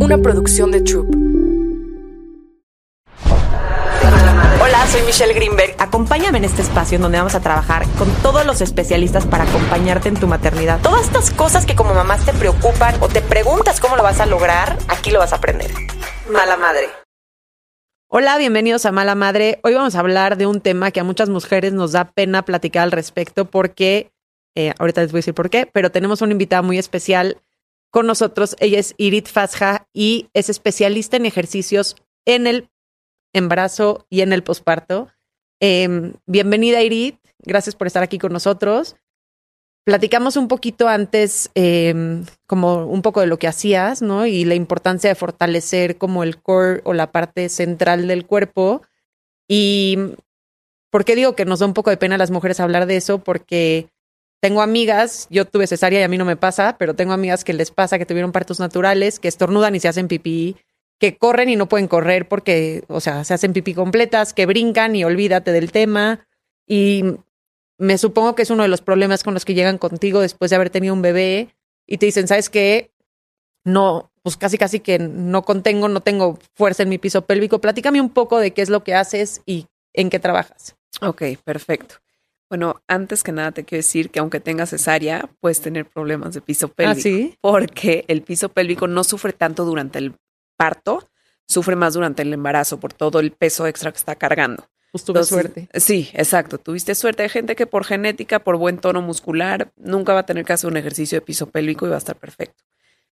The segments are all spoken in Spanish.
una producción de Troop. Hola, soy Michelle Greenberg. Acompáñame en este espacio en donde vamos a trabajar con todos los especialistas para acompañarte en tu maternidad. Todas estas cosas que como mamás te preocupan o te preguntas cómo lo vas a lograr, aquí lo vas a aprender. Mala madre. Hola, bienvenidos a Mala Madre. Hoy vamos a hablar de un tema que a muchas mujeres nos da pena platicar al respecto porque, eh, ahorita les voy a decir por qué, pero tenemos una invitada muy especial con nosotros. Ella es Irit Fasja y es especialista en ejercicios en el embarazo y en el posparto. Eh, bienvenida, Irit. Gracias por estar aquí con nosotros. Platicamos un poquito antes, eh, como un poco de lo que hacías, ¿no? Y la importancia de fortalecer como el core o la parte central del cuerpo. Y ¿por qué digo que nos da un poco de pena a las mujeres hablar de eso? Porque tengo amigas, yo tuve cesárea y a mí no me pasa, pero tengo amigas que les pasa que tuvieron partos naturales, que estornudan y se hacen pipí, que corren y no pueden correr porque, o sea, se hacen pipí completas, que brincan y olvídate del tema. Y me supongo que es uno de los problemas con los que llegan contigo después de haber tenido un bebé y te dicen, ¿sabes qué? No, pues casi casi que no contengo, no tengo fuerza en mi piso pélvico. Platícame un poco de qué es lo que haces y en qué trabajas. Ok, perfecto. Bueno, antes que nada te quiero decir que aunque tengas cesárea, puedes tener problemas de piso pélvico. ¿Ah, sí? Porque el piso pélvico no sufre tanto durante el parto, sufre más durante el embarazo por todo el peso extra que está cargando. Pues tuve Entonces, suerte. Sí, exacto. Tuviste suerte. Hay gente que por genética, por buen tono muscular, nunca va a tener que hacer un ejercicio de piso pélvico y va a estar perfecto.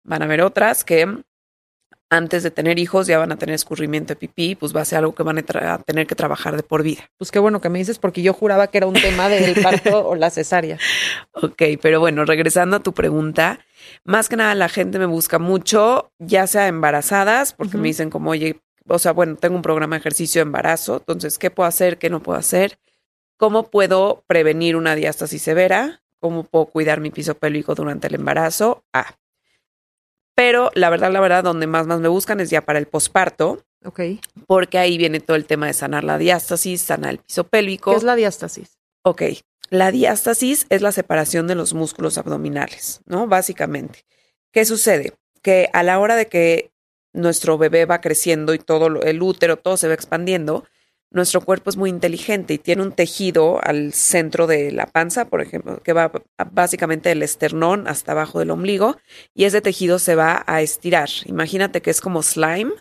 Van a haber otras que antes de tener hijos ya van a tener escurrimiento de pipí, pues va a ser algo que van a, tener que trabajar de por vida. Pues qué bueno que me dices porque yo juraba que era un tema del parto o la cesárea. Ok, pero bueno, regresando a tu pregunta, más que nada la gente me busca mucho, ya sea embarazadas, porque me dicen como, oye, o sea, bueno, tengo un programa de ejercicio de embarazo, entonces, ¿qué puedo hacer? ¿Qué no puedo hacer? ¿Cómo puedo prevenir una diástasis severa? ¿Cómo puedo cuidar mi piso pélvico durante el embarazo? Ah. Pero la verdad, la verdad, donde más, más me buscan es ya para el posparto, Ok. porque ahí viene todo el tema de sanar la diástasis, sanar el piso pélvico. ¿Qué es la diástasis? Ok, la diástasis es la separación de los músculos abdominales, ¿no? Básicamente. ¿Qué sucede? Que a la hora de que nuestro bebé va creciendo y todo el útero, todo se va expandiendo, nuestro cuerpo es muy inteligente y tiene un tejido al centro de la panza, por ejemplo, que va básicamente del esternón hasta abajo del ombligo y ese tejido se va a estirar. Imagínate que es como slime,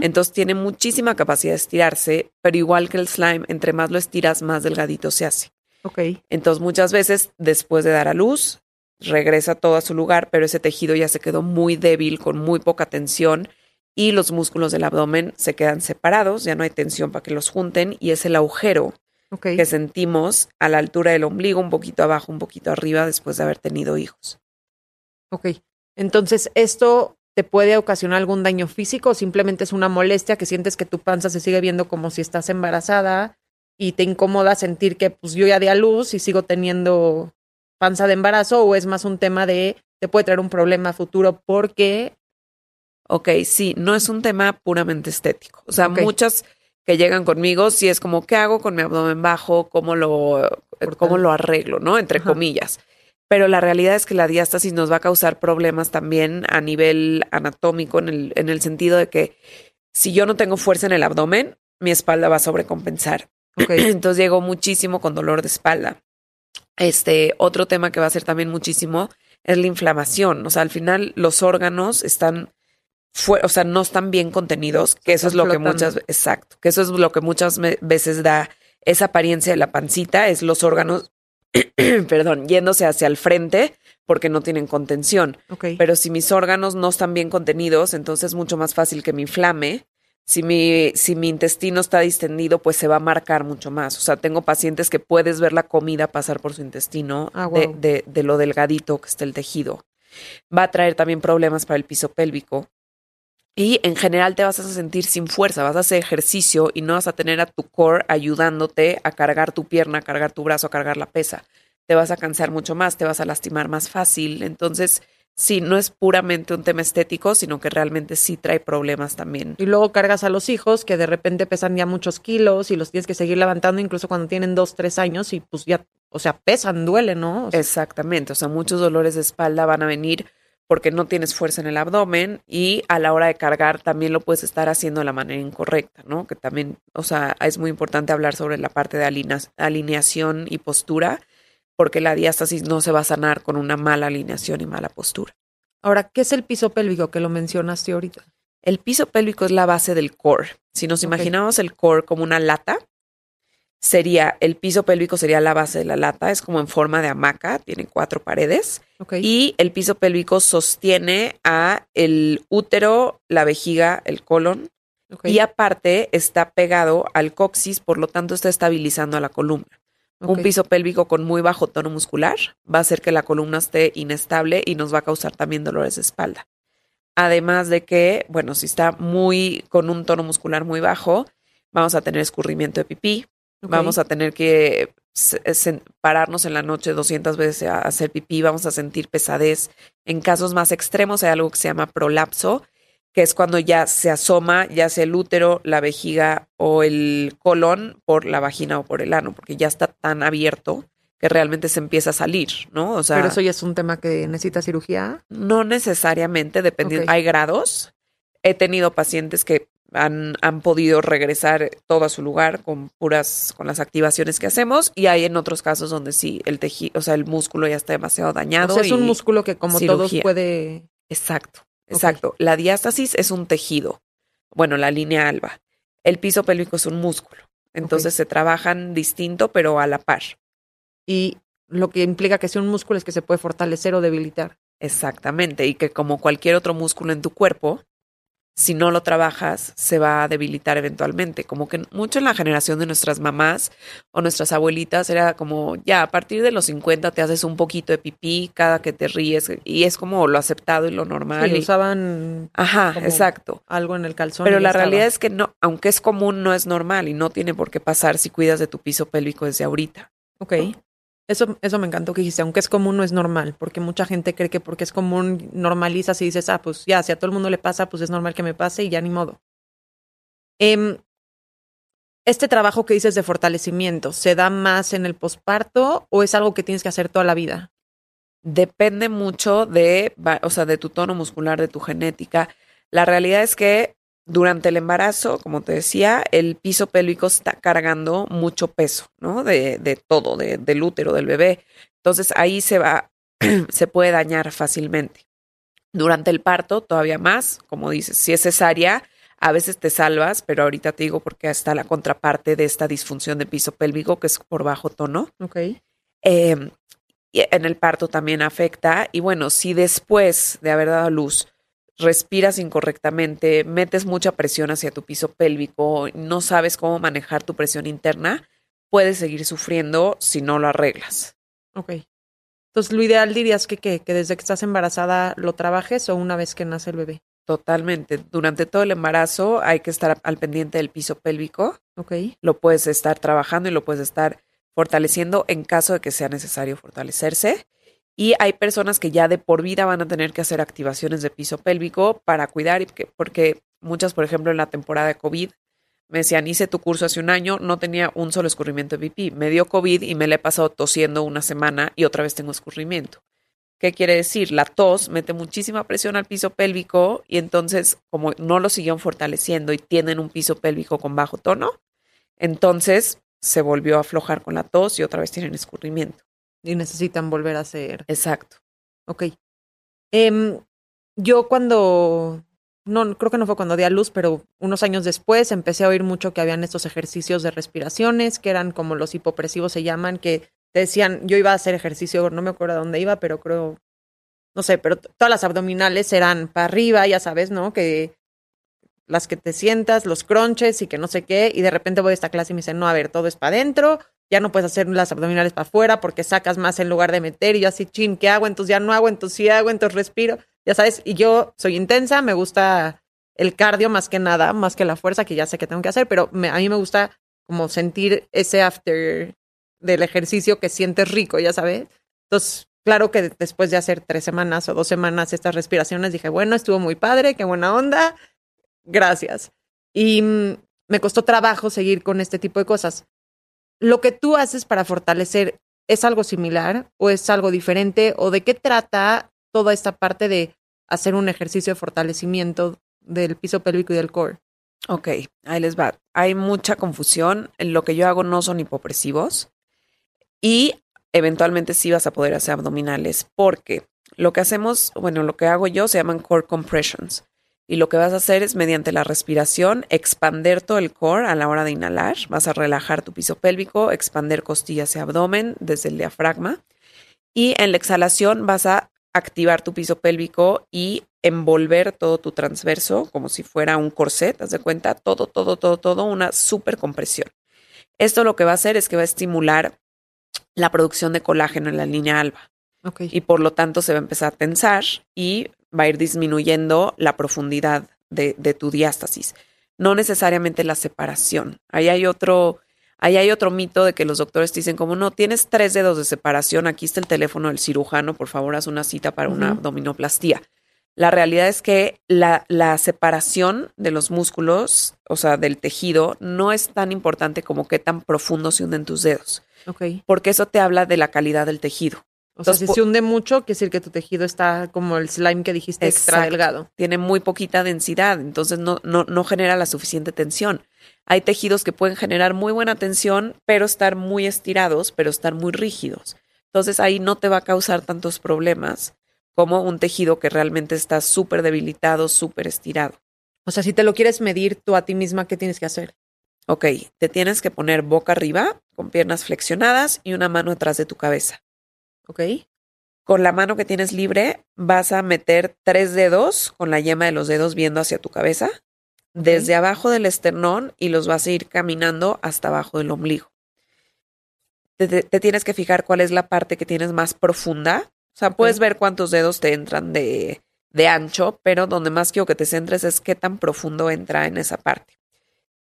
entonces tiene muchísima capacidad de estirarse, pero igual que el slime, entre más lo estiras, más delgadito se hace. Ok. Entonces muchas veces después de dar a luz regresa todo a su lugar, pero ese tejido ya se quedó muy débil, con muy poca tensión y los músculos del abdomen se quedan separados, ya no hay tensión para que los junten y es el agujero que sentimos a la altura del ombligo, un poquito abajo, un poquito arriba después de haber tenido hijos. Ok. Entonces, ¿esto te puede ocasionar algún daño físico o simplemente es una molestia que sientes que tu panza se sigue viendo como si estás embarazada y te incomoda sentir que pues yo ya di a luz y sigo teniendo panza de embarazo o es más un tema de te puede traer un problema futuro porque Ok, sí, no es un tema puramente estético. O sea, muchas que llegan conmigo, sí es como, ¿qué hago con mi abdomen bajo? ¿Cómo lo, eh, cómo lo arreglo? ¿No? Entre Ajá. comillas. Pero la realidad es que la diástasis nos va a causar problemas también a nivel anatómico, en el, en el sentido de que si yo no tengo fuerza en el abdomen, mi espalda va a sobrecompensar. Ok. Entonces llego muchísimo con dolor de espalda. Este, otro tema que va a ser también muchísimo es la inflamación. O sea, al final los órganos están fue, o sea, no están bien contenidos, que eso es lo que muchas, exacto, que eso es lo que muchas veces da esa apariencia de la pancita, es los órganos, perdón, yéndose hacia el frente porque no tienen contención. Pero si mis órganos no están bien contenidos, entonces es mucho más fácil que me inflame. Si mi, si mi intestino está distendido, pues se va a marcar mucho más. O sea, tengo pacientes que puedes ver la comida pasar por su intestino Ah, de, de- de lo delgadito que está el tejido. Va a traer también problemas para el piso pélvico. Y en general te vas a sentir sin fuerza, vas a hacer ejercicio y no vas a tener a tu core ayudándote a cargar tu pierna, a cargar tu brazo, a cargar la pesa. Te vas a cansar mucho más, te vas a lastimar más fácil. Entonces, sí, no es puramente un tema estético, sino que realmente sí trae problemas también. Y luego cargas a los hijos que de repente pesan ya muchos kilos y los tienes que seguir levantando incluso cuando tienen dos, tres años y pues ya, o sea, pesan, duele, ¿no? O sea, Exactamente, o sea, muchos dolores de espalda van a venir porque no tienes fuerza en el abdomen y a la hora de cargar también lo puedes estar haciendo de la manera incorrecta, ¿no? Que también, o sea, es muy importante hablar sobre la parte de alineación y postura, porque la diástasis no se va a sanar con una mala alineación y mala postura. Ahora, ¿qué es el piso pélvico que lo mencionaste ahorita? El piso pélvico es la base del core. Si nos imaginamos el core como una lata, sería el piso pélvico sería la base de la lata, es como en forma de hamaca, tiene cuatro paredes y el piso pélvico sostiene a el útero, la vejiga, el colon y aparte está pegado al coxis, por lo tanto está estabilizando a la columna. Un piso pélvico con muy bajo tono muscular va a hacer que la columna esté inestable y nos va a causar también dolores de espalda. Además de que, bueno, si está muy con un tono muscular muy bajo, vamos a tener escurrimiento de pipí, Vamos a tener que pararnos en la noche 200 veces a hacer pipí, vamos a sentir pesadez. En casos más extremos hay algo que se llama prolapso, que es cuando ya se asoma ya sea el útero, la vejiga o el colon por la vagina o por el ano, porque ya está tan abierto que realmente se empieza a salir, ¿no? O sea, Pero eso ya es un tema que necesita cirugía. No necesariamente, dependiendo, hay grados. He tenido pacientes que han, han, podido regresar todo a su lugar con puras, con las activaciones que hacemos. Y hay en otros casos donde sí, el tejido, o sea, el músculo ya está demasiado dañado. O sea, es un músculo que como todos puede. Exacto, exacto. La diástasis es un tejido. Bueno, la línea alba. El piso pélvico es un músculo. Entonces se trabajan distinto, pero a la par. Y lo que implica que sea un músculo es que se puede fortalecer o debilitar. Exactamente. Y que como cualquier otro músculo en tu cuerpo, si no lo trabajas, se va a debilitar eventualmente. Como que mucho en la generación de nuestras mamás o nuestras abuelitas era como, ya, a partir de los 50 te haces un poquito de pipí cada que te ríes y es como lo aceptado y lo normal. Sí, usaban. Ajá, exacto. Algo en el calzón. Pero la realidad es que no, aunque es común, no es normal y no tiene por qué pasar si cuidas de tu piso pélvico desde ahorita. Ok. Eso, eso me encantó que dijiste, aunque es común, no es normal, porque mucha gente cree que porque es común, normalizas y dices, ah, pues ya, si a todo el mundo le pasa, pues es normal que me pase y ya ni modo. Em, este trabajo que dices de fortalecimiento, ¿se da más en el posparto o es algo que tienes que hacer toda la vida? Depende mucho de, o sea, de tu tono muscular, de tu genética. La realidad es que durante el embarazo, como te decía, el piso pélvico está cargando mucho peso, ¿no? De, de todo, de, del útero del bebé. Entonces ahí se va, se puede dañar fácilmente. Durante el parto, todavía más, como dices, si es cesárea, a veces te salvas, pero ahorita te digo porque está la contraparte de esta disfunción de piso pélvico, que es por bajo tono. Ok. Eh, en el parto también afecta. Y bueno, si después de haber dado a luz respiras incorrectamente, metes mucha presión hacia tu piso pélvico, no sabes cómo manejar tu presión interna, puedes seguir sufriendo si no lo arreglas. Ok. Entonces, lo ideal dirías que, que, que desde que estás embarazada lo trabajes o una vez que nace el bebé. Totalmente. Durante todo el embarazo hay que estar al pendiente del piso pélvico. Ok. Lo puedes estar trabajando y lo puedes estar fortaleciendo en caso de que sea necesario fortalecerse. Y hay personas que ya de por vida van a tener que hacer activaciones de piso pélvico para cuidar, porque muchas, por ejemplo, en la temporada de COVID, me decían, hice tu curso hace un año, no tenía un solo escurrimiento de pipí. Me dio COVID y me le he pasado tosiendo una semana y otra vez tengo escurrimiento. ¿Qué quiere decir? La tos mete muchísima presión al piso pélvico y entonces, como no lo siguieron fortaleciendo y tienen un piso pélvico con bajo tono, entonces se volvió a aflojar con la tos y otra vez tienen escurrimiento. Y necesitan volver a hacer. Exacto. Ok. Em, yo cuando, no, creo que no fue cuando di a luz, pero unos años después empecé a oír mucho que habían estos ejercicios de respiraciones, que eran como los hipopresivos se llaman, que te decían, yo iba a hacer ejercicio, no me acuerdo a dónde iba, pero creo, no sé, pero todas las abdominales eran para arriba, ya sabes, ¿no? Que las que te sientas, los crunches y que no sé qué, y de repente voy a esta clase y me dicen, no, a ver, todo es para adentro, ya no puedes hacer las abdominales para afuera porque sacas más en lugar de meter y yo así, chin, ¿qué hago? Entonces ya no hago, entonces sí hago, entonces respiro, ya sabes, y yo soy intensa, me gusta el cardio más que nada, más que la fuerza que ya sé que tengo que hacer, pero a mí me gusta como sentir ese after del ejercicio que sientes rico, ya sabes. Entonces, claro que después de hacer tres semanas o dos semanas estas respiraciones, dije, bueno, estuvo muy padre, qué buena onda, gracias. Y mm, me costó trabajo seguir con este tipo de cosas lo que tú haces para fortalecer es algo similar o es algo diferente o de qué trata toda esta parte de hacer un ejercicio de fortalecimiento del piso pélvico y del core? Ok, ahí les va. Hay mucha confusión. Lo que yo hago no son hipopresivos y eventualmente sí vas a poder hacer abdominales porque lo que hacemos, bueno, lo que hago yo se llaman core compressions y lo que vas a hacer es mediante la respiración expander todo el core a la hora de inhalar. Vas a relajar tu piso pélvico, expander costillas y abdomen desde el diafragma y en la exhalación vas a activar tu piso pélvico y envolver todo tu transverso como si fuera un corset, haz de cuenta, todo, todo, todo, todo, una super compresión. Esto lo que va a hacer es que va a estimular la producción de colágeno en la línea alba. Y por lo tanto se va a empezar a tensar y va a ir disminuyendo la profundidad de, de tu diástasis. No necesariamente la separación. Ahí hay otro, Ahí hay otro mito de que los doctores dicen como no, tienes tres dedos de separación, aquí está el teléfono del cirujano, por favor haz una cita para una abdominoplastía. La realidad es que la, la, separación de los músculos, o sea, del tejido, no es tan importante como qué tan profundo se hunden tus dedos. Ok. Porque eso te habla de la calidad del tejido. O sea, si se hunde mucho, quiere decir que tu tejido está como el slime que dijiste, extra delgado. Tiene muy poquita densidad, entonces no, no, no genera la suficiente tensión. Hay tejidos que pueden generar muy buena tensión, pero estar muy estirados, pero estar muy rígidos. Entonces ahí no te va a causar tantos problemas como un tejido que realmente está súper debilitado, súper estirado. O sea, si te lo quieres medir tú a ti misma, ¿qué tienes que hacer? Ok, te tienes que poner boca arriba, con piernas flexionadas y una mano atrás de tu cabeza. Ok. Con la mano que tienes libre, vas a meter tres dedos con la yema de los dedos viendo hacia tu cabeza, desde abajo del esternón y los vas a ir caminando hasta abajo del ombligo. Te, tienes que fijar cuál es la parte que tienes más profunda o sea, puedes ver cuántos dedos te entran de, de ancho, pero donde más quiero que te centres es qué tan profundo entra en esa parte.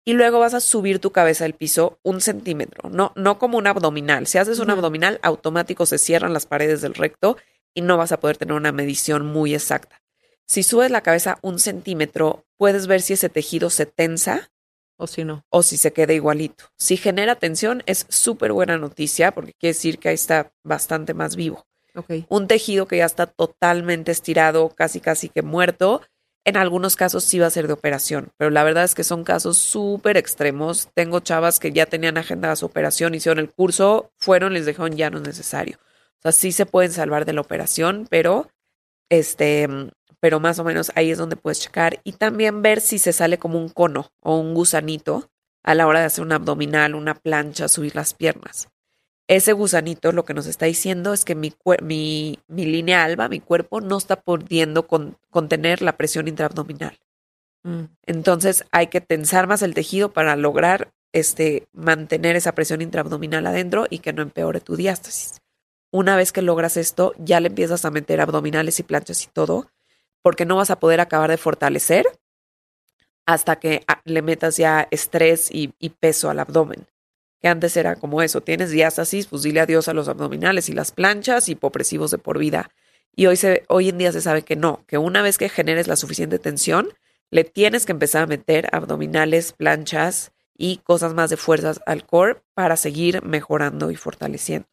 Y luego vas a subir tu cabeza al piso un centímetro, no, no como un abdominal. Si haces un abdominal, automático se cierran las paredes del recto y no vas a poder tener una medición muy exacta. Si subes la cabeza un centímetro, puedes ver si ese tejido se tensa o si no. O si se queda igualito. Si genera tensión, es súper buena noticia porque quiere decir que ahí está bastante más vivo. Un tejido que ya está totalmente estirado, casi casi que muerto. En algunos casos sí va a ser de operación, pero la verdad es que son casos súper extremos. Tengo chavas que ya tenían agenda su operación, hicieron el curso, fueron, les dejaron ya no es necesario. O sea, sí se pueden salvar de la operación, pero este, pero más o menos ahí es donde puedes checar y también ver si se sale como un cono o un gusanito a la hora de hacer un abdominal, una plancha, subir las piernas ese gusanito lo que nos está diciendo es que mi, mi, mi línea alba, mi cuerpo, no está pudiendo contener la presión intraabdominal. Mm. Entonces hay que tensar más el tejido para lograr este, mantener esa presión intraabdominal adentro y que no empeore tu diástasis. Una vez que logras esto, ya le empiezas a meter abdominales y planchas y todo, porque no vas a poder acabar de fortalecer hasta que ah, le metas ya estrés y peso al abdomen que antes era como eso, tienes diástasis, pues dile adiós a los abdominales y las planchas, hipopresivos de por vida. Y hoy, se, hoy en día se sabe que no, que una vez que generes la suficiente tensión, le tienes que empezar a meter abdominales, planchas y cosas más de fuerzas al core para seguir mejorando y fortaleciendo.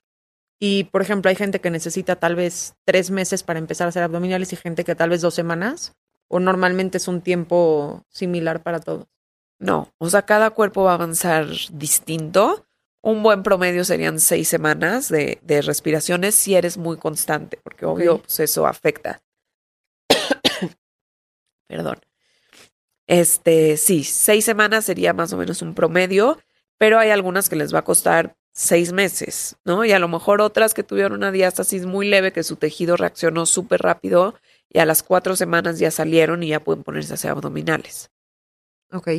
Y, por ejemplo, hay gente que necesita tal vez tres meses para empezar a hacer abdominales y gente que tal vez dos semanas, o normalmente es un tiempo similar para todos. No, o sea, cada cuerpo va a avanzar distinto. Un buen promedio serían seis semanas de, respiraciones si eres muy constante, porque obvio pues eso afecta. Perdón. Este, sí, seis semanas sería más o menos un promedio, pero hay algunas que les va a costar seis meses, ¿no? Y a lo mejor otras que tuvieron una diástasis muy leve, que su tejido reaccionó súper rápido y a las cuatro semanas ya salieron y ya pueden ponerse a hacer abdominales. Ok.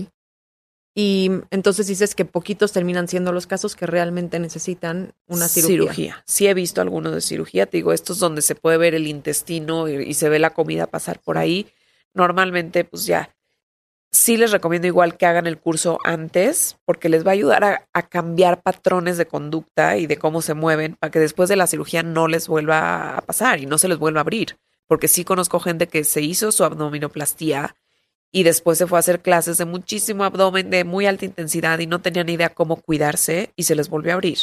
Y entonces dices que poquitos terminan siendo los casos que realmente necesitan una cirugía. Cirugía. Sí he visto algunos de cirugía. Te digo, estos donde se puede ver el intestino y, se ve la comida pasar por ahí. Normalmente, pues ya, sí les recomiendo igual que hagan el curso antes, porque les va a ayudar a, a, cambiar patrones de conducta y de cómo se mueven, para que después de la cirugía no les vuelva a pasar y no se les vuelva a abrir. Porque sí conozco gente que se hizo su abdominoplastía y después se fue a hacer clases de muchísimo abdomen de muy alta intensidad y no tenía ni idea cómo cuidarse y se les volvió a abrir.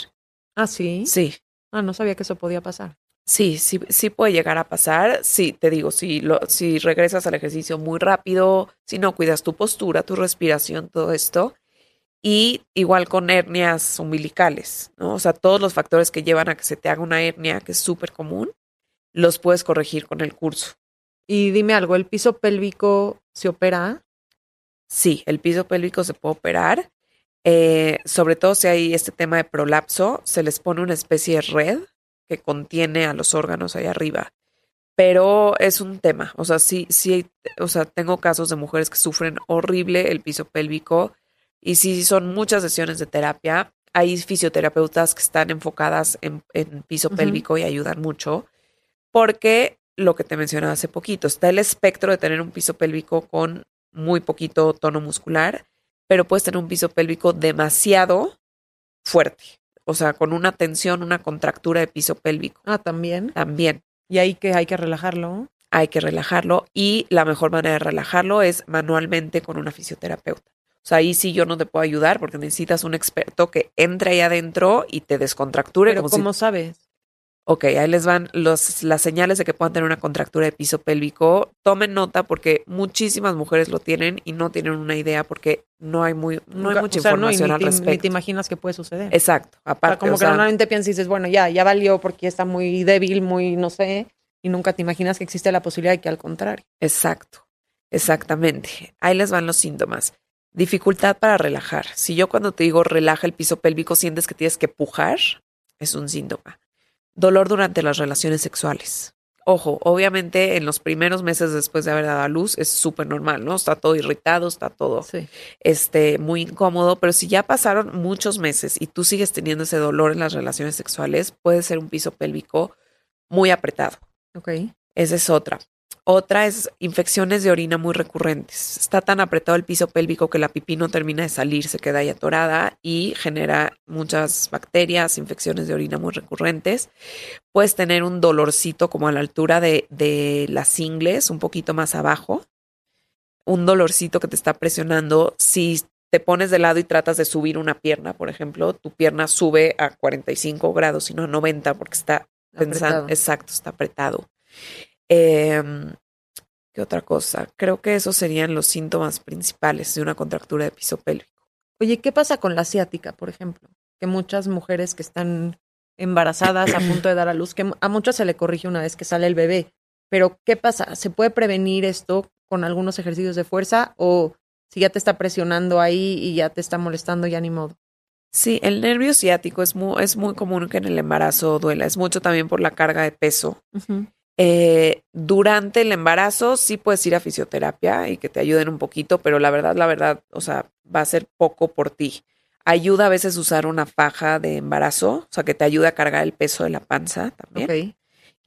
¿Ah, sí? Sí. Ah, no sabía que eso podía pasar. Sí, sí, sí puede llegar a pasar. Sí, te digo, si, lo, si regresas al ejercicio muy rápido, si no cuidas tu postura, tu respiración, todo esto. Y igual con hernias umbilicales, ¿no? O sea, todos los factores que llevan a que se te haga una hernia, que es súper común, los puedes corregir con el curso. Y dime algo, ¿el piso pélvico se opera? Sí, el piso pélvico se puede operar. Eh, sobre todo si hay este tema de prolapso, se les pone una especie de red que contiene a los órganos ahí arriba. Pero es un tema, o sea, sí, sí, o sea, tengo casos de mujeres que sufren horrible el piso pélvico y sí son muchas sesiones de terapia. Hay fisioterapeutas que están enfocadas en, piso pélvico y ayudan mucho, porque lo que te mencionaba hace poquito, está el espectro de tener un piso pélvico con muy poquito tono muscular, pero puedes tener un piso pélvico demasiado fuerte, o sea, con una tensión, una contractura de piso pélvico. Ah, también. También. Y ahí que hay que relajarlo. Hay que relajarlo y la mejor manera de relajarlo es manualmente con una fisioterapeuta. O sea, ahí sí yo no te puedo ayudar porque necesitas un experto que entre ahí adentro y te descontracture. Pero ¿cómo sabes? Ok, ahí les van los, las señales de que puedan tener una contractura de piso pélvico. Tomen nota porque muchísimas mujeres lo tienen y no tienen una idea porque no hay muy no hay mucha información al respecto. Ni te imaginas que puede suceder. Exacto, aparte. como que normalmente piensas y dices, bueno, ya, ya valió porque está muy débil, muy, no sé, y nunca te imaginas que existe la posibilidad de que al contrario. Exacto, exactamente. Ahí les van los síntomas. Dificultad para relajar. Si yo cuando te digo relaja el piso pélvico sientes que tienes que pujar, es un síntoma. Dolor durante las relaciones sexuales. Ojo, obviamente en los primeros meses después de haber dado a luz es súper normal, ¿no? Está todo irritado, está todo este, muy incómodo, pero si ya pasaron muchos meses y tú sigues teniendo ese dolor en las relaciones sexuales, puede ser un piso pélvico muy apretado. Ok. Esa es otra. Otra es infecciones de orina muy recurrentes. Está tan apretado el piso pélvico que la pipí no termina de salir, se queda ahí atorada y genera muchas bacterias, infecciones de orina muy recurrentes. Puedes tener un dolorcito como a la altura de, de las ingles, un poquito más abajo. Un dolorcito que te está presionando. Si te pones de lado y tratas de subir una pierna, por ejemplo, tu pierna sube a 45 grados y no a 90 porque está pensando, exacto, está apretado. Eh, ¿Qué otra cosa? Creo que esos serían los síntomas principales de una contractura de piso pélvico. Oye, ¿qué pasa con la ciática, por ejemplo? Que muchas mujeres que están embarazadas a punto de dar a luz, que a muchas se le corrige una vez que sale el bebé, pero ¿qué pasa? ¿Se puede prevenir esto con algunos ejercicios de fuerza o si ya te está presionando ahí y ya te está molestando, ya ni modo? Sí, el nervio ciático es muy, es muy común que en el embarazo duela. Es mucho también por la carga de peso. Eh, durante el embarazo sí puedes ir a fisioterapia y que te ayuden un poquito, pero la verdad, la verdad, o sea, va a ser poco por ti. Ayuda a veces usar una faja de embarazo, o sea, que te ayuda a cargar el peso de la panza también.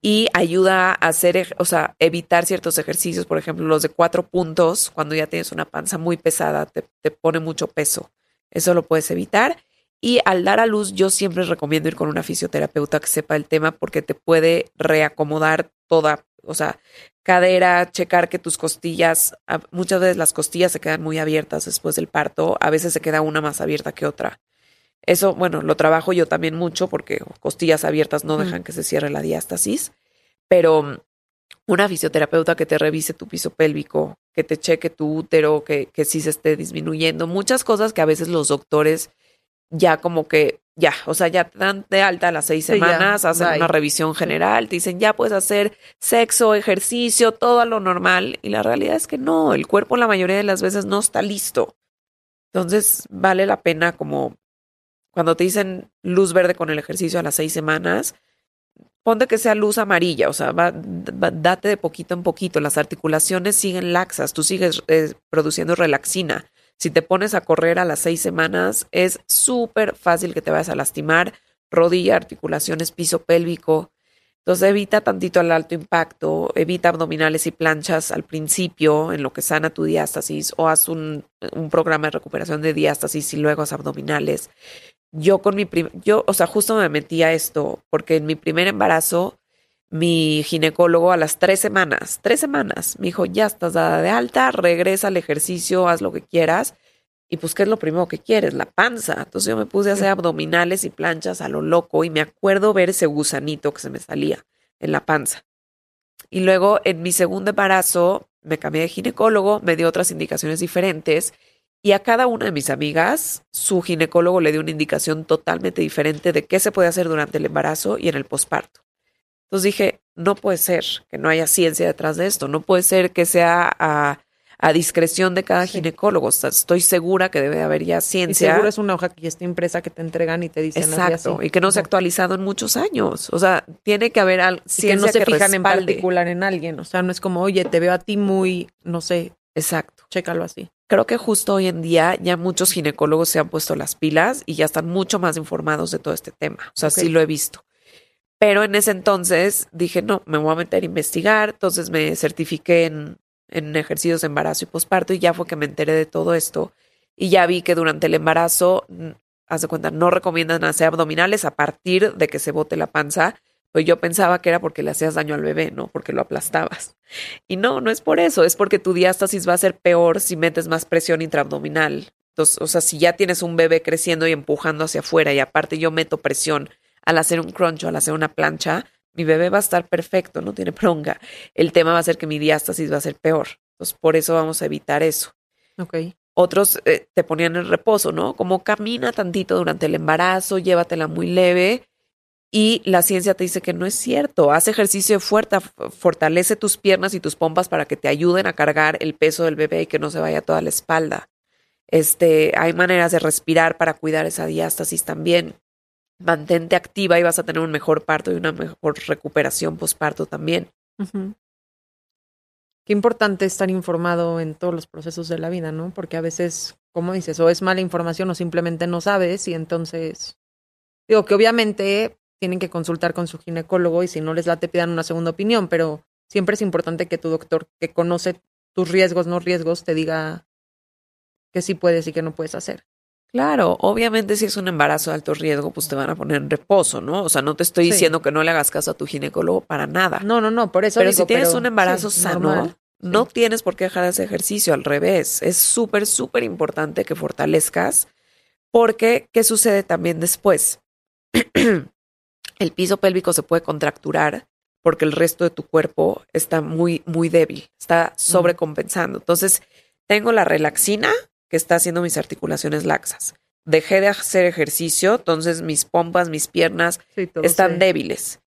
Y ayuda a hacer, o sea, evitar ciertos ejercicios, por ejemplo, los de cuatro puntos, cuando ya tienes una panza muy pesada, te, te pone mucho peso. Eso lo puedes evitar. Y al dar a luz, yo siempre recomiendo ir con una fisioterapeuta que sepa el tema porque te puede reacomodar toda, o sea, cadera, checar que tus costillas, muchas veces las costillas se quedan muy abiertas después del parto, a veces se queda una más abierta que otra. Eso, bueno, lo trabajo yo también mucho porque costillas abiertas no dejan que se cierre la diástasis, pero una fisioterapeuta que te revise tu piso pélvico, que te cheque tu útero, que, que sí se esté disminuyendo, muchas cosas que a veces los doctores ya como que ya, o sea, ya te dan de alta a las seis semanas, hacen una revisión general, te dicen ya puedes hacer sexo, ejercicio, todo a lo normal. Y la realidad es que no, el cuerpo la mayoría de las veces no está listo. Entonces vale la pena como cuando te dicen luz verde con el ejercicio a las seis semanas, ponte que sea luz amarilla, o sea, va, date de poquito en poquito. Las articulaciones siguen laxas, tú sigues eh, produciendo relaxina. Si te pones a correr a las seis semanas, es súper fácil que te vayas a lastimar rodilla, articulaciones, piso pélvico. Entonces evita tantito el alto impacto, evita abdominales y planchas al principio en lo que sana tu diástasis o haz un, un programa de recuperación de diástasis y luego haz abdominales. Yo con mi yo, o sea, justo me metí a esto porque en mi primer embarazo mi ginecólogo a las tres semanas, tres semanas, me dijo, ya estás dada de alta, regresa al ejercicio, haz lo que quieras. Y pues, ¿qué es lo primero que quieres? La panza. Entonces yo me puse a hacer abdominales y planchas a lo loco y me acuerdo ver ese gusanito que se me salía en la panza. Y luego en mi segundo embarazo me cambié de ginecólogo, me dio otras indicaciones diferentes y a cada una de mis amigas su ginecólogo le dio una indicación totalmente diferente de qué se puede hacer durante el embarazo y en el posparto. Entonces dije, no puede ser que no haya ciencia detrás de esto, no puede ser que sea a, a discreción de cada ginecólogo. estoy segura que debe haber ya ciencia. Y seguro es una hoja que ya está impresa que te entregan y te dicen Exacto, y que no se ha actualizado en muchos años. O sea, tiene que haber algo que no se fijan en particular en alguien. O sea, no es como, oye, te veo a ti muy, no sé. Exacto. Chécalo así. Creo que justo hoy en día ya muchos ginecólogos se han puesto las pilas y ya están mucho más informados de todo este tema. O sea, sí lo he visto. Pero en ese entonces dije, no, me voy a meter a investigar. Entonces me certifiqué en en ejercicios de embarazo y posparto y ya fue que me enteré de todo esto y ya vi que durante el embarazo, haz de cuenta, no recomiendan hacer abdominales a partir de que se bote la panza, pues yo pensaba que era porque le hacías daño al bebé, ¿no? Porque lo aplastabas. Y no, no es por eso, es porque tu diástasis va a ser peor si metes más presión intraabdominal. Entonces, o sea, si ya tienes un bebé creciendo y empujando hacia afuera y aparte yo meto presión al hacer un crunch o al hacer una plancha, mi bebé va a estar perfecto, no tiene pronga. El tema va a ser que mi diástasis va a ser peor. Entonces, por eso vamos a evitar eso. Ok. Otros eh, te ponían en reposo, ¿no? Como camina tantito durante el embarazo, llévatela muy leve. Y la ciencia te dice que no es cierto. Haz ejercicio fuerte, fortalece tus piernas y tus pompas para que te ayuden a cargar el peso del bebé y que no se vaya toda la espalda. Este, hay maneras de respirar para cuidar esa diástasis también mantente activa y vas a tener un mejor parto y una mejor recuperación postparto también. Qué importante estar informado en todos los procesos de la vida, ¿no? Porque a veces, como dices, o es mala información o simplemente no sabes y entonces, digo que obviamente tienen que consultar con su ginecólogo y si no les la te pidan una segunda opinión, pero siempre es importante que tu doctor que conoce tus riesgos, no riesgos, te diga que sí puedes y que no puedes hacer. Claro, obviamente si es un embarazo de alto riesgo, pues te van a poner en reposo, ¿no? O sea, no te estoy diciendo que no le hagas caso a tu ginecólogo para nada. No, no, no, por eso. Pero si tienes un embarazo sano, no tienes por qué dejar ese ejercicio, al revés. Es súper, súper importante que fortalezcas, porque ¿qué sucede también después? el piso pélvico se puede contracturar porque el resto de tu cuerpo está muy, muy débil, está sobrecompensando. Entonces, tengo la relaxina, que está haciendo mis articulaciones laxas. Dejé de hacer ejercicio, entonces mis pompas, mis piernas están débiles.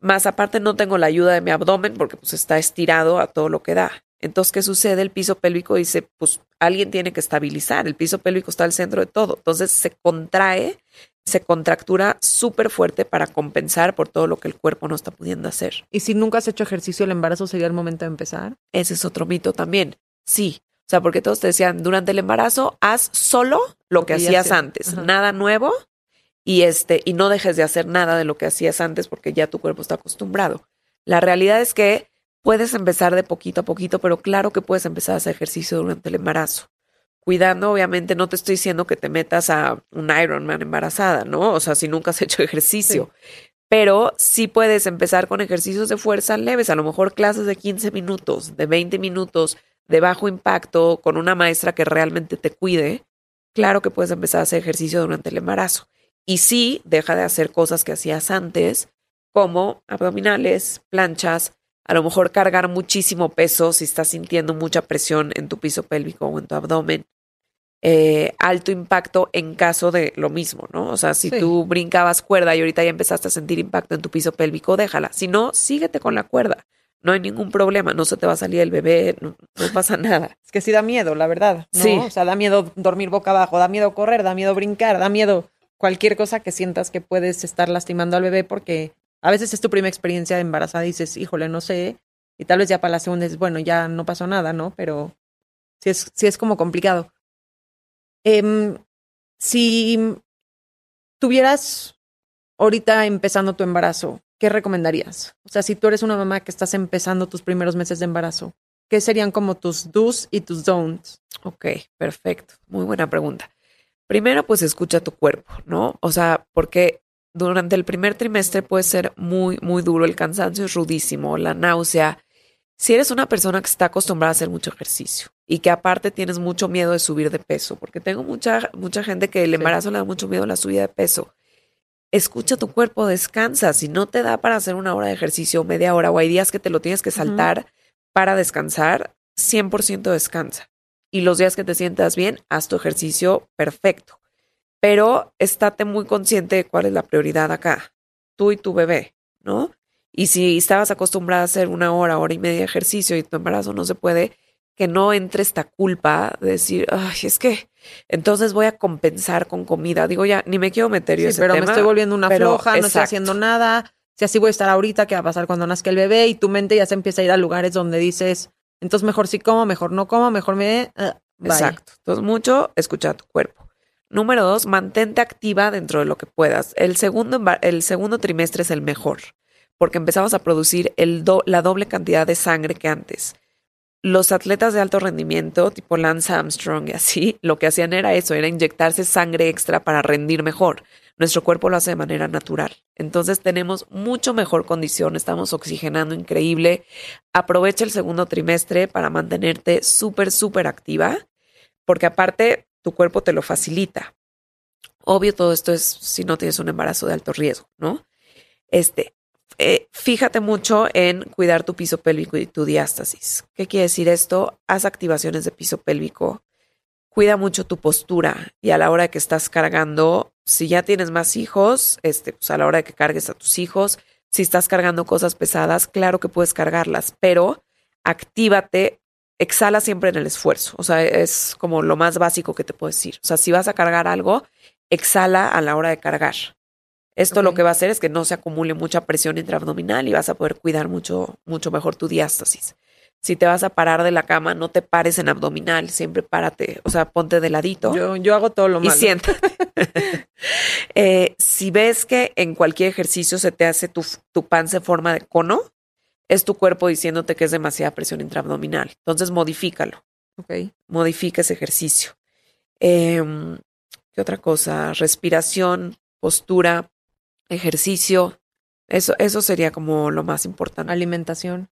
Más aparte no tengo la ayuda de mi abdomen porque pues está estirado a todo lo que da. Entonces, ¿qué sucede? El piso pélvico dice, pues alguien tiene que estabilizar. El piso pélvico está al centro de todo. Entonces se contrae, se contractura súper fuerte para compensar por todo lo que el cuerpo no está pudiendo hacer. ¿Y si nunca has hecho ejercicio, el embarazo sería el momento de empezar? Ese es otro mito también. Sí, sea, porque todos te decían, durante el embarazo, haz solo lo que hacías antes, nada nuevo y este y no dejes de hacer nada de lo que hacías antes porque ya tu cuerpo está acostumbrado. La realidad es que puedes empezar de poquito a poquito, pero claro que puedes empezar a hacer ejercicio durante el embarazo. Cuidando, obviamente, no te estoy diciendo que te metas a un Ironman embarazada, ¿no? O sea, si nunca has hecho ejercicio. Pero sí puedes empezar con ejercicios de fuerza leves, a lo mejor clases de 15 minutos, de 20 minutos, de bajo impacto, con una maestra que realmente te cuide, claro que puedes empezar a hacer ejercicio durante el embarazo. Y sí, deja de hacer cosas que hacías antes, como abdominales, planchas, a lo mejor cargar muchísimo peso si estás sintiendo mucha presión en tu piso pélvico o en tu abdomen. Eh, alto impacto en caso de lo mismo, ¿no? O sea, si tú brincabas cuerda y ahorita ya empezaste a sentir impacto en tu piso pélvico, déjala. Si no, síguete con la cuerda no hay ningún problema, no se te va a salir el bebé, no, pasa nada. Es que sí da miedo, la verdad. Sí. O sea, da miedo dormir boca abajo, da miedo correr, da miedo brincar, da miedo cualquier cosa que sientas que puedes estar lastimando al bebé porque a veces es tu primera experiencia de embarazada y dices, híjole, no sé, y tal vez ya para la segunda es, bueno, ya no pasó nada, ¿no? Pero sí es, sí es como complicado. Em, si tuvieras ahorita empezando tu embarazo, ¿qué recomendarías? O sea, si tú eres una mamá que estás empezando tus primeros meses de embarazo, ¿qué serían como tus do's y tus don'ts? Ok, perfecto. Muy buena pregunta. Primero, pues escucha tu cuerpo, ¿no? O sea, porque durante el primer trimestre puede ser muy, muy duro, el cansancio es rudísimo, la náusea. Si eres una persona que está acostumbrada a hacer mucho ejercicio y que aparte tienes mucho miedo de subir de peso, porque tengo mucha, mucha gente que el embarazo le da mucho miedo a la subida de peso escucha tu cuerpo, descansa. Si no te da para hacer una hora de ejercicio, media hora, o hay días que te lo tienes que saltar para descansar, 100% descansa. Y los días que te sientas bien, haz tu ejercicio perfecto. Pero estate muy consciente de cuál es la prioridad acá, tú y tu bebé, ¿no? Y si estabas acostumbrada a hacer una hora, hora y media de ejercicio y tu embarazo no se puede, que no entre esta culpa de decir, ay, es que entonces voy a compensar con comida. Digo, ya, ni me quiero meter yo sí, pero me estoy volviendo una floja, no estoy haciendo nada. Si así voy a estar ahorita, ¿qué va a pasar cuando nazca el bebé? Y tu mente ya se empieza a ir a lugares donde dices, entonces mejor sí como, mejor no como, mejor me... Uh, Exacto. Entonces, mucho escucha tu cuerpo. Número dos, mantente activa dentro de lo que puedas. El segundo, el segundo trimestre es el mejor, porque empezamos a producir el la doble cantidad de sangre que antes los atletas de alto rendimiento, tipo Lance Armstrong y así, lo que hacían era eso, era inyectarse sangre extra para rendir mejor. Nuestro cuerpo lo hace de manera natural. Entonces tenemos mucho mejor condición, estamos oxigenando increíble. Aprovecha el segundo trimestre para mantenerte súper, súper activa, porque aparte tu cuerpo te lo facilita. Obvio, todo esto es si no tienes un embarazo de alto riesgo, ¿no? Este, eh, fíjate mucho en cuidar tu piso pélvico y tu diástasis. ¿Qué quiere decir esto? Haz activaciones de piso pélvico. Cuida mucho tu postura y a la hora que estás cargando, si ya tienes más hijos, este, pues a la hora de que cargues a tus hijos, si estás cargando cosas pesadas, claro que puedes cargarlas, pero actívate, exhala siempre en el esfuerzo. O sea, es como lo más básico que te puedo decir. O sea, si vas a cargar algo, exhala a la hora de cargar. Esto lo que va a hacer es que no se acumule mucha presión intraabdominal y vas a poder cuidar mucho, mucho mejor tu diástasis. Si te vas a parar de la cama, no te pares en abdominal, siempre párate, o sea, ponte de ladito. Yo, yo hago todo lo malo. Y siéntate. Eh, si ves que en cualquier ejercicio se te hace tu, tu panza en forma de cono, es tu cuerpo diciéndote que es demasiada presión intraabdominal. Entonces, modifícalo. Modifica ese ejercicio. Em, ¿Qué otra cosa? Respiración, postura, ejercicio. Eso, eso sería como lo más importante. Alimentación.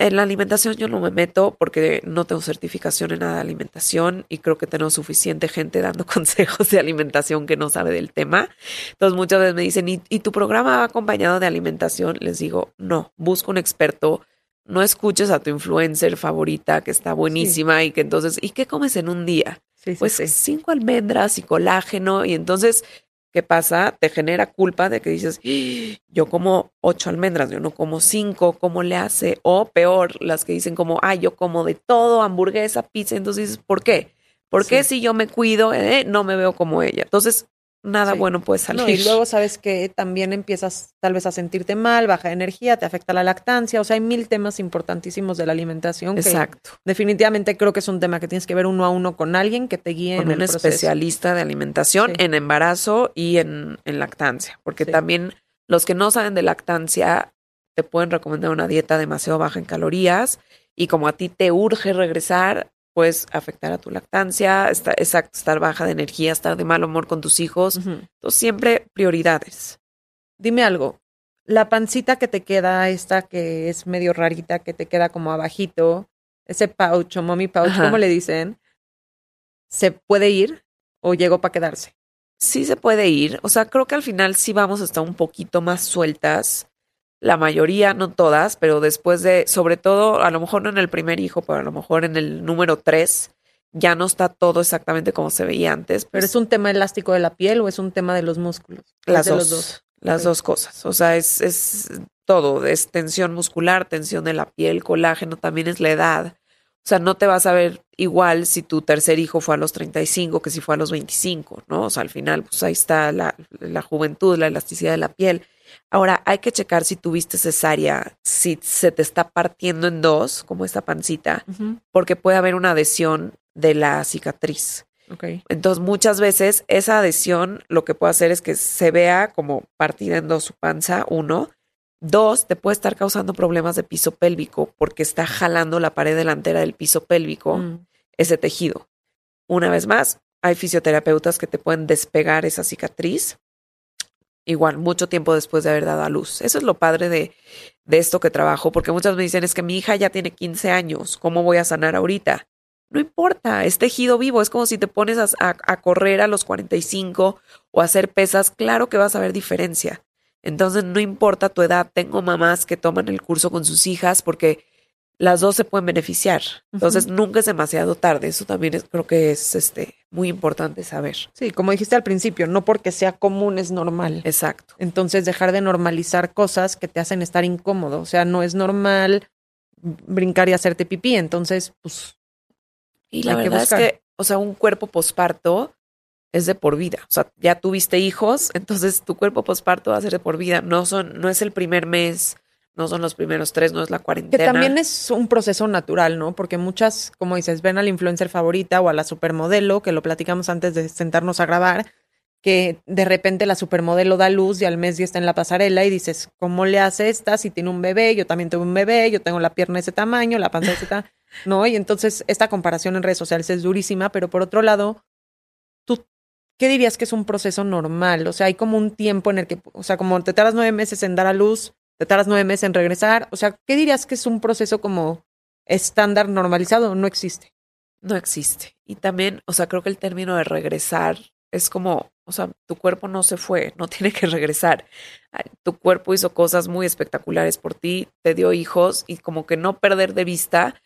En la alimentación yo no me meto porque no tengo certificación en nada de alimentación y creo que tengo suficiente gente dando consejos de alimentación que no sabe del tema. Entonces muchas veces me dicen, ¿y, tu programa va acompañado de alimentación? Les digo, no, busco un experto. No escuches a tu influencer favorita que está buenísima y que entonces, ¿y qué comes en un día? pues cinco almendras y colágeno y entonces ¿Qué pasa? Te genera culpa de que dices, ¡Ah! yo como ocho almendras, yo no como cinco, ¿cómo le hace? O peor, las que dicen como, ay, yo como de todo, hamburguesa, pizza. Entonces dices, ¿por qué? ¿Por qué si yo me cuido, eh, no me veo como ella? Entonces, nada bueno puede salir. y luego sabes que también empiezas tal vez a sentirte mal, baja energía, te afecta la lactancia, o sea, hay mil temas importantísimos de la alimentación. Exacto. definitivamente creo que es un tema que tienes que ver uno a uno con alguien que te guíe con en un especialista de alimentación en embarazo y en, lactancia, porque también los que no saben de lactancia te pueden recomendar una dieta demasiado baja en calorías y como a ti te urge regresar, puedes afectar a tu lactancia, estar, exacto, estar baja de energía, estar de mal humor con tus hijos. Entonces, siempre prioridades. Dime algo, la pancita que te queda, esta que es medio rarita, que te queda como abajito, ese pouch o mommy pouch, ¿cómo le dicen? ¿Se puede ir o llegó para quedarse? Sí se puede ir. O sea, creo que al final sí vamos a estar un poquito más sueltas la mayoría, no todas, pero después de, sobre todo, a lo mejor no en el primer hijo, pero a lo mejor en el número tres, ya no está todo exactamente como se veía antes. ¿Pero es un tema elástico de la piel o es un tema de los músculos? Las dos, los dos. Las dos cosas. O sea, es, es todo. Es tensión muscular, tensión de la piel, colágeno, también es la edad. O sea, no te vas a ver igual si tu tercer hijo fue a los 35 que si fue a los 25, ¿no? O sea, al final, pues ahí está la, la juventud, la elasticidad de la piel. Ahora, hay que checar si tuviste cesárea, si se te está partiendo en dos, como esta pancita, porque puede haber una adhesión de la cicatriz. Okay. Entonces, muchas veces esa adhesión lo que puede hacer es que se vea como partida en dos su panza, uno. Dos, te puede estar causando problemas de piso pélvico porque está jalando la pared delantera del piso pélvico, mm. ese tejido. Una vez más, hay fisioterapeutas que te pueden despegar esa cicatriz igual, mucho tiempo después de haber dado a luz. Eso es lo padre de, de esto que trabajo, porque muchas me dicen, es que mi hija ya tiene 15 años, ¿cómo voy a sanar ahorita? no importa, es tejido vivo, es como si te pones a, a, correr a los 45 o a hacer pesas, claro que vas a ver diferencia. Entonces no importa tu edad, tengo mamás que toman el curso con sus hijas porque las dos se pueden beneficiar. Entonces nunca es demasiado tarde, eso también es, creo que es este muy importante saber. Sí, como dijiste al principio, no porque sea común es normal. Exacto. Entonces dejar de normalizar cosas que te hacen estar incómodo, o sea, no es normal brincar y hacerte pipí, entonces pues y la verdad es que, o sea, un cuerpo posparto es de por vida. O sea, ya tuviste hijos, entonces tu cuerpo posparto va a ser de por vida. No son, no es el primer mes, no son los primeros tres, no es la cuarentena. Que también es un proceso natural, ¿no? Porque muchas, como dices, ven al influencer favorita o a la supermodelo, que lo platicamos antes de sentarnos a grabar, que de repente la supermodelo da luz y al mes ya está en la pasarela y dices, ¿cómo le hace esta si tiene un bebé? Yo también tengo un bebé, yo tengo la pierna de ese tamaño, la panza de ese tamaño, ¿no? Y entonces esta comparación en redes sociales es durísima, pero por otro lado, tú, ¿qué dirías que es un proceso normal? O sea, hay como un tiempo en el que, o sea, como te tardas nueve meses en dar a luz, te tardas nueve meses en regresar, o sea, ¿qué dirías que es un proceso como estándar normalizado? No existe. No existe. Y también, o sea, creo que el término de regresar es como, o sea, tu cuerpo no se fue, no tiene que regresar. Tu cuerpo hizo cosas muy espectaculares por ti, te dio hijos y como que no perder de vista.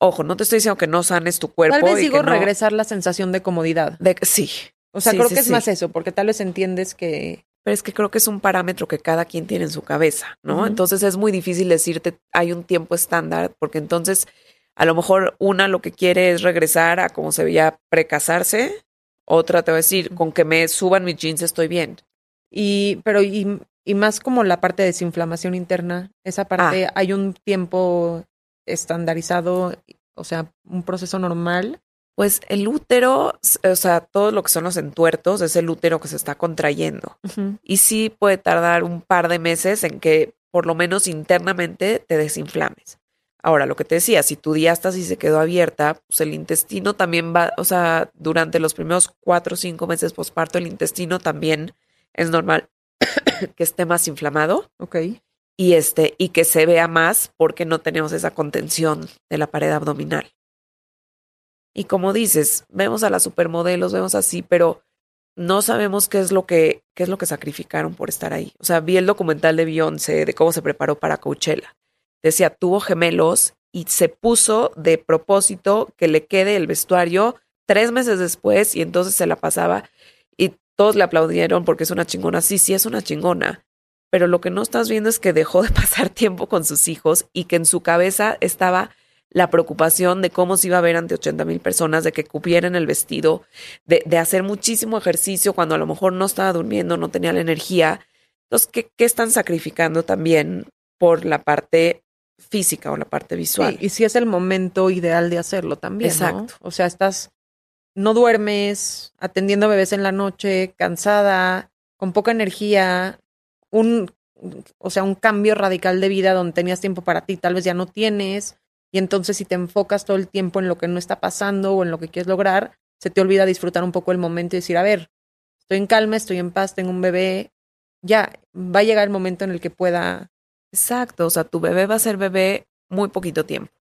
Ojo, no te estoy diciendo que no sanes tu cuerpo. Tal vez digo regresar la sensación de comodidad. De, sí. O sea, creo que es más eso, porque tal vez entiendes que... Pero es que creo que es un parámetro que cada quien tiene en su cabeza, ¿no? Entonces es muy difícil decirte hay un tiempo estándar, porque entonces a lo mejor una lo que quiere es regresar a como se veía precasarse otra te va a decir, con que me suban mis jeans estoy bien. Y, pero, y, y más como la parte de desinflamación interna, esa parte, ah. hay un tiempo estandarizado, o sea, un proceso normal. Pues el útero, o sea, todo lo que son los entuertos es el útero que se está contrayendo. Y sí puede tardar un par de meses en que por lo menos internamente te desinflames. Ahora, lo que te decía, si tu diástasis se quedó abierta, pues el intestino también va, o sea, durante los primeros cuatro o cinco meses posparto, el intestino también es normal que esté más inflamado. Ok. Y este, y que se vea más porque no tenemos esa contención de la pared abdominal. Y como dices, vemos a las supermodelos, vemos así, pero no sabemos qué es lo que, qué es lo que sacrificaron por estar ahí. O sea, vi el documental de Beyoncé de cómo se preparó para Coachella decía, tuvo gemelos y se puso de propósito que le quede el vestuario tres meses después y entonces se la pasaba y todos le aplaudieron porque es una chingona. Sí, sí, es una chingona. Pero lo que no estás viendo es que dejó de pasar tiempo con sus hijos y que en su cabeza estaba la preocupación de cómo se iba a ver ante 80 mil personas, de que cupieran el vestido, de, de, hacer muchísimo ejercicio cuando a lo mejor no estaba durmiendo, no tenía la energía. Entonces, ¿qué, qué están sacrificando también por la parte física o la parte visual. y si es el momento ideal de hacerlo también. Exacto. O sea, estás, no duermes, atendiendo bebés en la noche, cansada, con poca energía, un, o sea, un cambio radical de vida donde tenías tiempo para ti, tal vez ya no tienes. Y entonces si te enfocas todo el tiempo en lo que no está pasando o en lo que quieres lograr, se te olvida disfrutar un poco el momento y decir, a ver, estoy en calma, estoy en paz, tengo un bebé, ya va a llegar el momento en el que pueda Exacto, o sea, tu bebé va a ser bebé muy poquito tiempo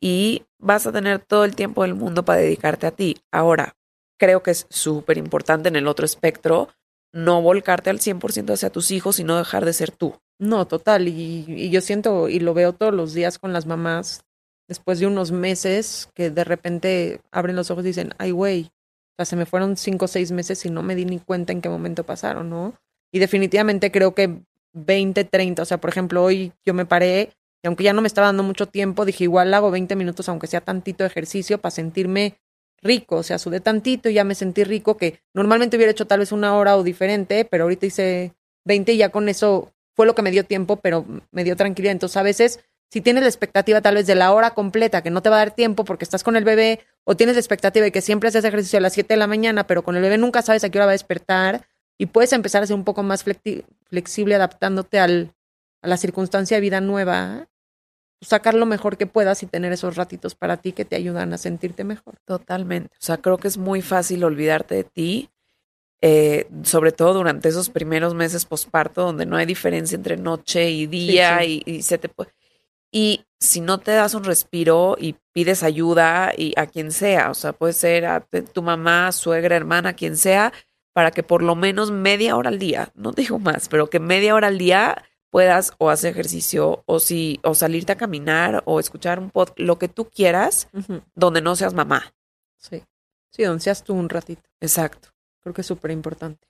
y vas a tener todo el tiempo del mundo para dedicarte a ti. Ahora, creo que es súper importante en el otro espectro no volcarte al 100% hacia tus hijos y no dejar de ser tú. No, total. Y, y, yo siento y lo veo todos los días con las mamás después de unos meses que de repente abren los ojos y dicen, ay, güey, o sea, se me fueron cinco o seis meses y no me di ni cuenta en qué momento pasaron, ¿no? Y definitivamente creo que 20, 30. O sea, por ejemplo, hoy yo me paré y aunque ya no me estaba dando mucho tiempo, dije igual hago 20 minutos, aunque sea tantito ejercicio, para sentirme rico. O sea, sudé tantito y ya me sentí rico, que normalmente hubiera hecho tal vez una hora o diferente, pero ahorita hice 20 y ya con eso fue lo que me dio tiempo, pero me dio tranquilidad. Entonces, a veces, si tienes la expectativa tal vez de la hora completa, que no te va a dar tiempo porque estás con el bebé, o tienes la expectativa de que siempre haces ejercicio a las 7 de la mañana, pero con el bebé nunca sabes a qué hora va a despertar, y puedes empezar a ser un poco más flexible adaptándote al, a la circunstancia de vida nueva, pues, sacar lo mejor que puedas y tener esos ratitos para ti que te ayudan a sentirte mejor. Totalmente. O sea, creo que es muy fácil olvidarte de ti, eh, sobre todo durante esos primeros meses posparto, donde no hay diferencia entre noche y día Y, se te Y si no te das un respiro y pides ayuda y a quien sea, o sea, puede ser a tu mamá, suegra, hermana, quien sea, para que por lo menos media hora al día, no digo más, pero que media hora al día puedas o hacer ejercicio o si o salirte a caminar o escuchar un pod, lo que tú quieras, donde no seas mamá. Sí. Sí, donde seas tú un ratito. Exacto. Creo que es súper importante.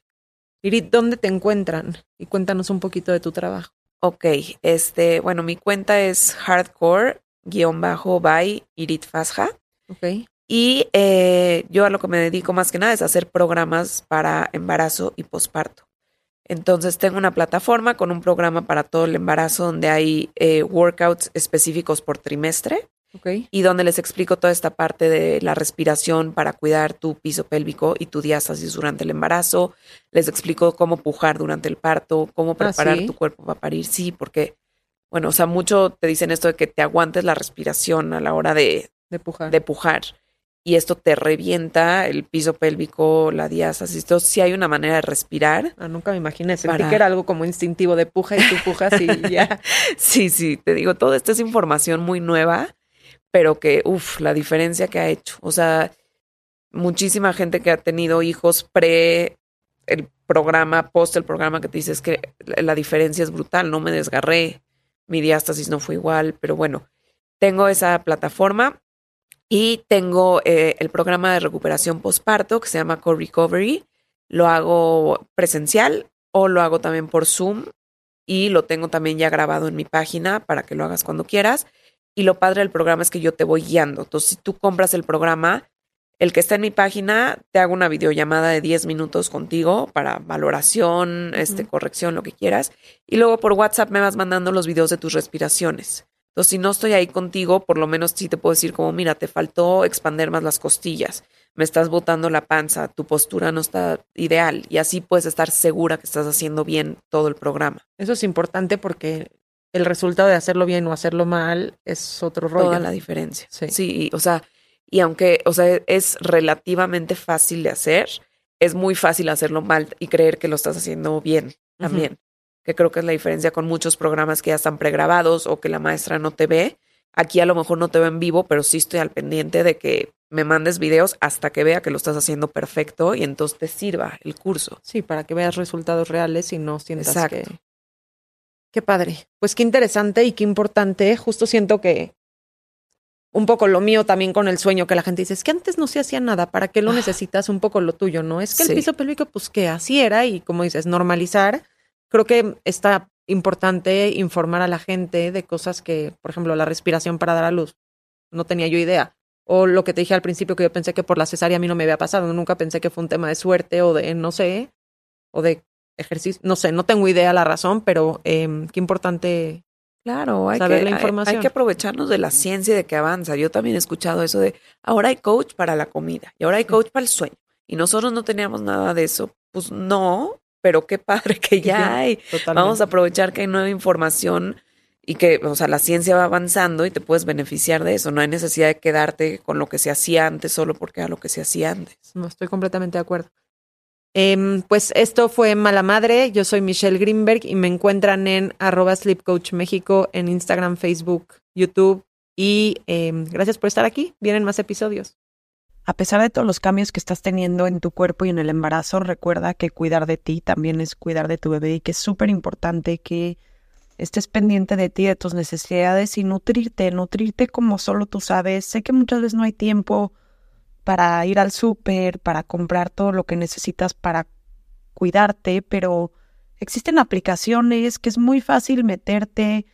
Irit, ¿dónde te encuentran? Y cuéntanos un poquito de tu trabajo. Ok, este, bueno, mi cuenta es hardcore guion bajo by Irit Fasja. Ok. Y eh, yo a lo que me dedico más que nada es hacer programas para embarazo y posparto. Entonces tengo una plataforma con un programa para todo el embarazo donde hay eh, workouts específicos por trimestre. Okay. Y donde les explico toda esta parte de la respiración para cuidar tu piso pélvico y tu diástasis durante el embarazo. Les explico cómo pujar durante el parto, cómo ah, preparar tu cuerpo para parir. Sí, porque, bueno, o sea, mucho te dicen esto de que te aguantes la respiración a la hora de, de pujar. De pujar y esto te revienta el piso pélvico, la diástasis. Entonces, si hay una manera de respirar. Ah, nunca me imaginé. Sentí que era algo como instintivo de puja y tú pujas y ya. sí, sí, te digo, toda esta es información muy nueva, pero que, uff, la diferencia que ha hecho. O sea, muchísima gente que ha tenido hijos pre el programa, post el programa, que te dices que la diferencia es brutal, no me desgarré, mi diástasis no fue igual, pero bueno, tengo esa plataforma y tengo eh, el programa de recuperación postparto que se llama Co Recovery. Lo hago presencial o lo hago también por Zoom y lo tengo también ya grabado en mi página para que lo hagas cuando quieras. Y lo padre del programa es que yo te voy guiando. Entonces, si tú compras el programa, el que está en mi página, te hago una videollamada de 10 minutos contigo para valoración, este, corrección, lo que quieras. Y luego por WhatsApp me vas mandando los videos de tus respiraciones. Entonces, si no estoy ahí contigo, por lo menos sí te puedo decir como, mira, te faltó expander más las costillas, me estás botando la panza, tu postura no está ideal y así puedes estar segura que estás haciendo bien todo el programa. Eso es importante porque el resultado de hacerlo bien o hacerlo mal es otro rollo. Toda la diferencia. Sí. sí, o sea, y aunque, o sea, es relativamente fácil de hacer, es muy fácil hacerlo mal y creer que lo estás haciendo bien también que creo que es la diferencia con muchos programas que ya están pregrabados o que la maestra no te ve. Aquí a lo mejor no te veo en vivo, pero sí estoy al pendiente de que me mandes videos hasta que vea que lo estás haciendo perfecto y entonces te sirva el curso. Sí, para que veas resultados reales y no sientas Exacto. que... Qué padre. Pues qué interesante y qué importante. Justo siento que un poco lo mío también con el sueño, que la gente dice, es que antes no se hacía nada, ¿para qué lo ah. necesitas? Un poco lo tuyo, ¿no? Es que el piso pélvico, pues que así era y como dices, normalizar creo que está importante informar a la gente de cosas que, por ejemplo, la respiración para dar a luz. No tenía yo idea. O lo que te dije al principio, que yo pensé que por la cesárea a mí no me había pasado. Nunca pensé que fue un tema de suerte o de, no sé, o de ejercicio. No sé, no tengo idea la razón, pero eh, qué importante Claro, hay saber que, la información. Hay, que aprovecharnos de la ciencia y de que avanza. Yo también he escuchado eso de ahora hay coach para la comida y ahora hay coach para el sueño. Y nosotros no teníamos nada de eso. Pues no, pero qué padre que ya hay. Vamos a aprovechar que hay nueva información y que, o sea, la ciencia va avanzando y te puedes beneficiar de eso. No hay necesidad de quedarte con lo que se hacía antes solo porque era lo que se hacía antes. No, estoy completamente de acuerdo. Em, pues esto fue Mala Madre. Yo soy Michelle Greenberg y me encuentran en arroba Sleep Coach México en Instagram, Facebook, YouTube. Y em, gracias por estar aquí. Vienen más episodios. A pesar de todos los cambios que estás teniendo en tu cuerpo y en el embarazo, recuerda que cuidar de ti también es cuidar de tu bebé y que es súper importante que estés pendiente de ti, de tus necesidades y nutrirte, nutrirte como solo tú sabes. Sé que muchas veces no hay tiempo para ir al súper, para comprar todo lo que necesitas para cuidarte, pero existen aplicaciones que es muy fácil meterte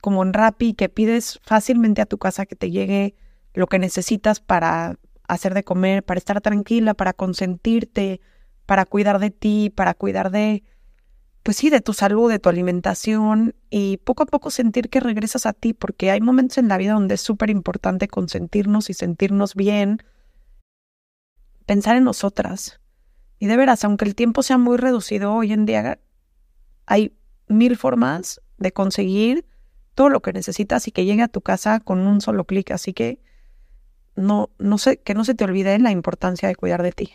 como en Rappi, que pides fácilmente a tu casa que te llegue lo que necesitas para hacer de comer, para estar tranquila, para consentirte, para cuidar de ti, para cuidar de, pues sí, de tu salud, de tu alimentación y poco a poco sentir que regresas a ti, porque hay momentos en la vida donde es súper importante consentirnos y sentirnos bien, pensar en nosotras. Y de veras, aunque el tiempo sea muy reducido, hoy en día hay mil formas de conseguir todo lo que necesitas y que llegue a tu casa con un solo clic. Así que no, no sé, que no se te olvide la importancia de cuidar de ti.